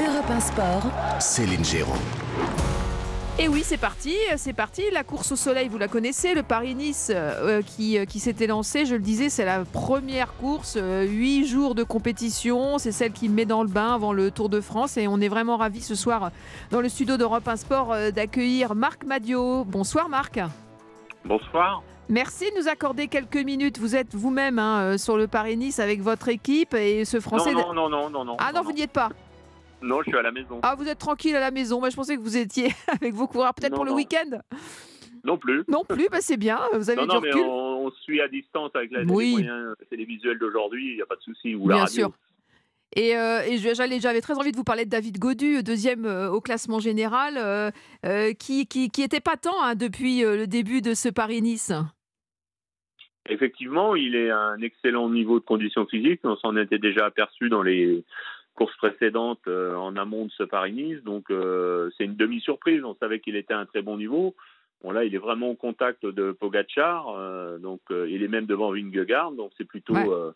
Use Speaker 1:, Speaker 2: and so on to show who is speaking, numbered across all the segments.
Speaker 1: Europe 1 Sport.
Speaker 2: Céline Géraud.
Speaker 3: Et oui, c'est parti, c'est parti. La course au soleil, vous la connaissez, le Paris-Nice euh, qui, euh, qui s'était lancé, je le disais, c'est la première course, euh, huit jours de compétition, c'est celle qui met dans le bain avant le Tour de France et on est vraiment ravis ce soir dans le studio d'Europe 1 Sport d'accueillir Marc Madio. Bonsoir Marc.
Speaker 4: Bonsoir.
Speaker 3: Merci de nous accorder quelques minutes. Vous êtes vous-même hein, sur le Paris-Nice avec votre équipe et ce Français.
Speaker 4: Non, non, non, non, non.
Speaker 3: Ah non, vous n'y êtes pas.
Speaker 4: Non, je suis à la maison.
Speaker 3: Ah, vous êtes tranquille à la maison. Moi, je pensais que vous étiez avec vos coureurs, peut-être pour le week-end.
Speaker 4: Non plus.
Speaker 3: Non plus, bah c'est bien. Vous avez
Speaker 4: non,
Speaker 3: du
Speaker 4: non,
Speaker 3: recul.
Speaker 4: mais on, suit à distance avec la,
Speaker 3: oui.
Speaker 4: les moyens télévisuels d'aujourd'hui. Il n'y a pas de souci. Ou
Speaker 3: bien
Speaker 4: radio.
Speaker 3: sûr. Et, euh, et j'avais très envie de vous parler de David Godu, deuxième euh, au classement général, euh, qui, qui, qui était pas tant hein, depuis le début de ce Paris-Nice.
Speaker 4: Effectivement, il est à un excellent niveau de condition physique. On s'en était déjà aperçu dans les courses précédentes euh, en amont de ce Paris-Nice. Donc, euh, c'est une demi-surprise. On savait qu'il était à un très bon niveau. Bon, là, il est vraiment au contact de Pogachar. euh, donc, euh, il est même devant Vingegaard. Donc, c'est plutôt,
Speaker 3: Ouais.
Speaker 4: euh,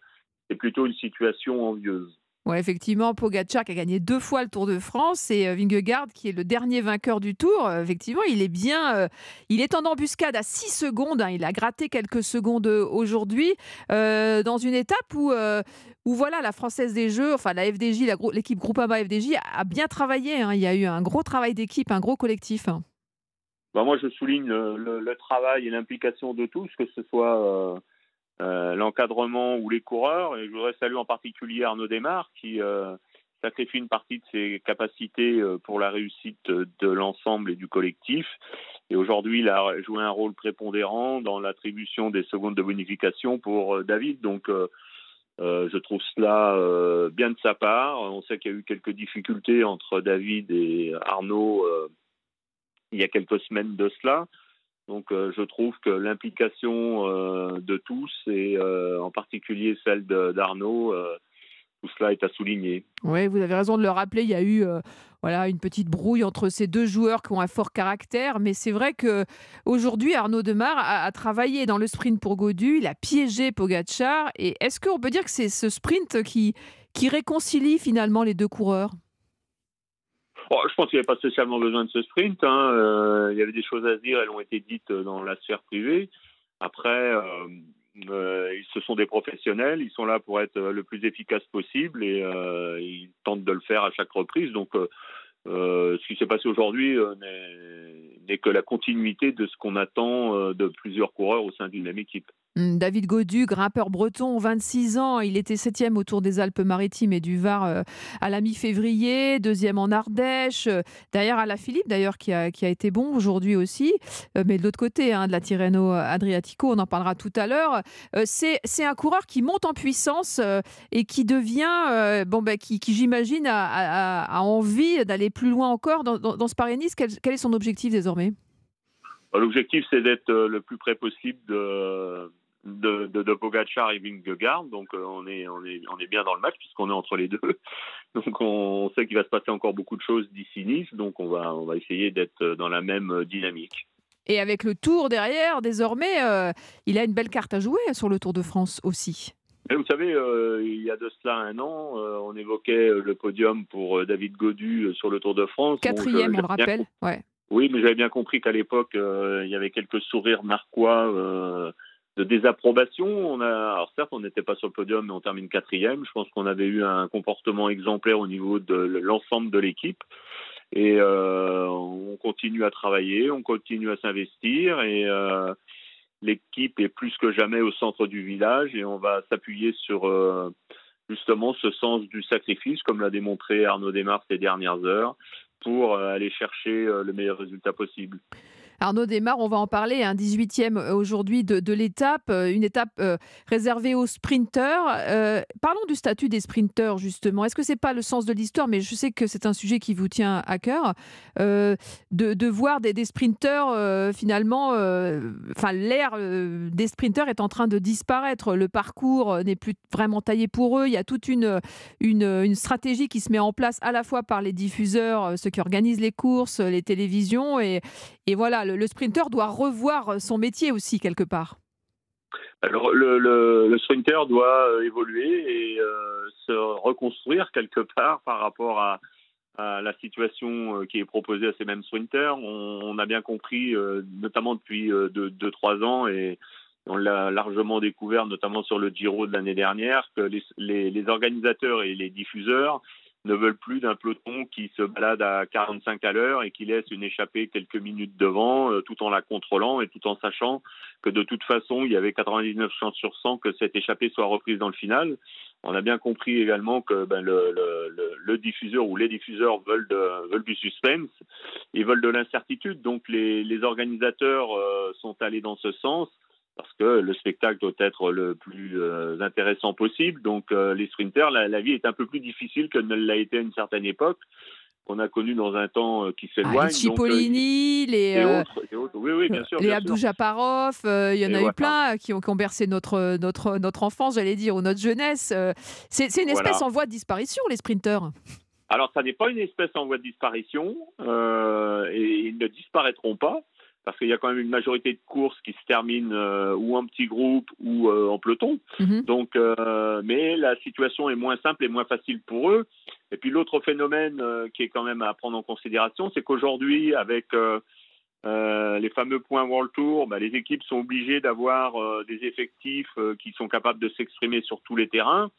Speaker 4: c'est plutôt une situation envieuse.
Speaker 3: Ouais, effectivement, Pogacar qui a gagné deux fois le Tour de France et euh, Vingegaard qui est le dernier vainqueur du Tour. Euh, effectivement, il est bien, euh, il est en embuscade à 6 secondes. hein. il a gratté quelques secondes aujourd'hui dans une étape où, où voilà, la Française des Jeux, enfin la FDJ, l'équipe Groupama FDJ a, bien travaillé. hein. Il y a eu un gros travail d'équipe, un gros collectif. hein.
Speaker 4: Bah, moi, je souligne le, travail et l'implication de tous, que ce soit l'encadrement ou les coureurs. Et je voudrais saluer en particulier Arnaud Desmar, qui euh, sacrifie une partie de ses capacités euh, pour la réussite de l'ensemble et du collectif. Et aujourd'hui, il a joué un rôle prépondérant dans l'attribution des secondes de bonification pour euh, David. Donc, euh, euh, je trouve cela euh, bien de sa part. On sait qu'il y a eu quelques difficultés entre David et Arnaud euh, il y a quelques semaines de cela. Donc euh, je trouve que l'implication euh, de tous, et euh, en particulier celle d'Arnaud, tout cela est à souligner.
Speaker 3: Oui, vous avez raison de le rappeler. Il y a eu voilà une petite brouille entre ces deux joueurs qui ont un fort caractère, mais c'est vrai que aujourd'hui Arnaud Demar a, travaillé dans le sprint pour Godu. Il a piégé Pogacar. Et est-ce qu'on peut dire que c'est ce sprint qui qui réconcilie finalement les deux coureurs?
Speaker 4: Bon, je pense qu'il n'y avait pas spécialement besoin de ce sprint. hein. Euh, il y avait des choses à se dire, elles ont été dites dans la sphère privée. Après, euh, euh, ce sont des professionnels, ils sont là pour être euh, le plus efficace possible et euh, ils tentent de le faire à chaque reprise. Donc, euh, euh, ce qui s'est passé aujourd'hui euh, n'est- que la continuité de ce qu'on attend euh, de plusieurs coureurs au sein d'une même équipe.
Speaker 3: Hum, David Godu, grimpeur breton, 26 ans, il était septième au Tour des Alpes-Maritimes et du Var euh, à la mi-février, deuxième en Ardèche, euh, derrière à la Philippe d'ailleurs qui a, qui a été bon aujourd'hui aussi, Euh, mais de l'autre côté hein, de la Tirreno Adriatico, on en parlera tout à l'heure. C'est un coureur qui monte en puissance et qui devient, bon ben qui, j'imagine a, envie d'aller plus loin encore dans, ce Paris-Nice. Quel, quel est son objectif désormais?
Speaker 4: L'objectif, c'est d'être le plus près possible de, de, de, de Pogacar et Vingegaard. Donc, euh, on, est, on, est, on est bien dans le match puisqu'on est entre les deux. Donc, on, sait qu'il va se passer encore beaucoup de choses d'ici Nice. Donc, on va, on va essayer d'être dans la même euh, dynamique.
Speaker 3: Et avec le Tour derrière, désormais, euh, il a une belle carte à jouer sur le Tour de France aussi.
Speaker 4: Mais vous savez, euh, il y a de cela un an, on évoquait le podium pour David Godu sur le Tour de France.
Speaker 3: Quatrième, on le
Speaker 4: bien
Speaker 3: rappelle. Ouais.
Speaker 4: Oui, mais j'avais bien compris qu'à l'époque, il y avait quelques sourires narquois de désapprobation. On a, alors certes, on n'était pas sur le podium, mais on termine quatrième. Je pense qu'on avait eu un comportement exemplaire au niveau de l'ensemble de l'équipe. Et euh, on continue à travailler, on continue à s'investir et euh, l'équipe est plus que jamais au centre du village et on va s'appuyer sur euh, justement ce sens du sacrifice, comme l'a démontré Arnaud Desmar ces dernières heures, pour euh, aller chercher euh, le meilleur résultat possible.
Speaker 3: Arnaud Desmar, on va en parler, un 18e aujourd'hui de, l'étape, euh, une étape euh, réservée aux sprinteurs. Euh, parlons du statut des sprinteurs, justement. Est-ce que c'est pas le sens de l'histoire, mais je sais que c'est un sujet qui vous tient à cœur, euh, de, voir des, sprinteurs, euh, finalement, euh, enfin, l'ère euh, des sprinteurs est en train de disparaître. Le parcours euh, n'est plus vraiment taillé pour eux. Il y a toute une, une, stratégie qui se met en place à la fois par les diffuseurs, euh, ceux qui organisent les courses, les télévisions, et, et voilà, le, sprinter doit revoir son métier aussi quelque part.
Speaker 4: Alors le, sprinter doit euh, évoluer et euh, se reconstruire quelque part par rapport à, la situation qui est proposée à ces mêmes sprinters. On, a bien compris, notamment depuis 2-3 ans, et on l'a largement découvert, notamment sur le Giro de l'année dernière, que les, organisateurs et les diffuseurs ne veulent plus d'un peloton qui se balade à 45 à l'heure et qui laisse une échappée quelques minutes devant, euh, tout en la contrôlant et tout en sachant que de toute façon, il y avait 99 chances sur 100 que cette échappée soit reprise dans le final. On a bien compris également que ben, le, le, le, diffuseur ou les diffuseurs veulent, de, veulent du suspense, ils veulent de l'incertitude. Donc les, les organisateurs euh, sont allés dans ce sens parce que le spectacle doit être le plus euh, intéressant possible. Donc euh, les sprinters, la, vie est un peu plus difficile que ne l'a été à une certaine époque qu'on a connu dans un temps euh, qui s'éloigne. Ah,
Speaker 3: les Cipollini, les,
Speaker 4: autres, oui, oui, bien sûr.
Speaker 3: Les Abdou Japarov, il y en a eu plein qui ont, qui ont, bercé notre, notre, notre enfance, j'allais dire, ou notre jeunesse. C'est une espèce en voie de disparition, les sprinters.
Speaker 4: Alors, ça n'est pas une espèce en voie de disparition, et ils ne disparaîtront pas parce qu'il y a quand même une majorité de courses qui se terminent euh, ou en petit groupe ou euh, en peloton. Mhm. Donc, euh, mais la situation est moins simple et moins facile pour eux. Et puis l'autre phénomène qui est quand même à prendre en considération, c'est qu'aujourd'hui, avec les fameux points World Tour, bah, les équipes sont obligées d'avoir des effectifs qui sont capables de s'exprimer sur tous les terrains.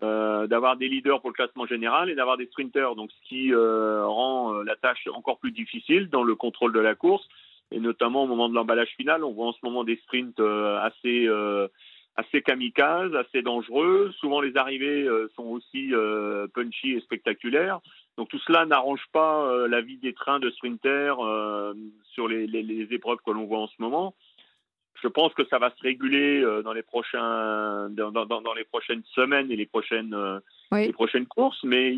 Speaker 4: d'avoir des leaders pour le classement général et d'avoir des sprinters, donc ce qui rend la tâche encore plus difficile dans le contrôle de la course et notamment au moment de l'emballage final, on voit en ce moment des sprints euh, assez euh, assez kamikazes, assez dangereux. Souvent les arrivées euh, sont aussi punchy et spectaculaires. Donc tout cela n'arrange pas la vie des trains de sprinters sur les, épreuves que l'on voit en ce moment. Je pense que ça va se réguler dans les prochains dans, les prochaines semaines et les prochaines les prochaines courses, mais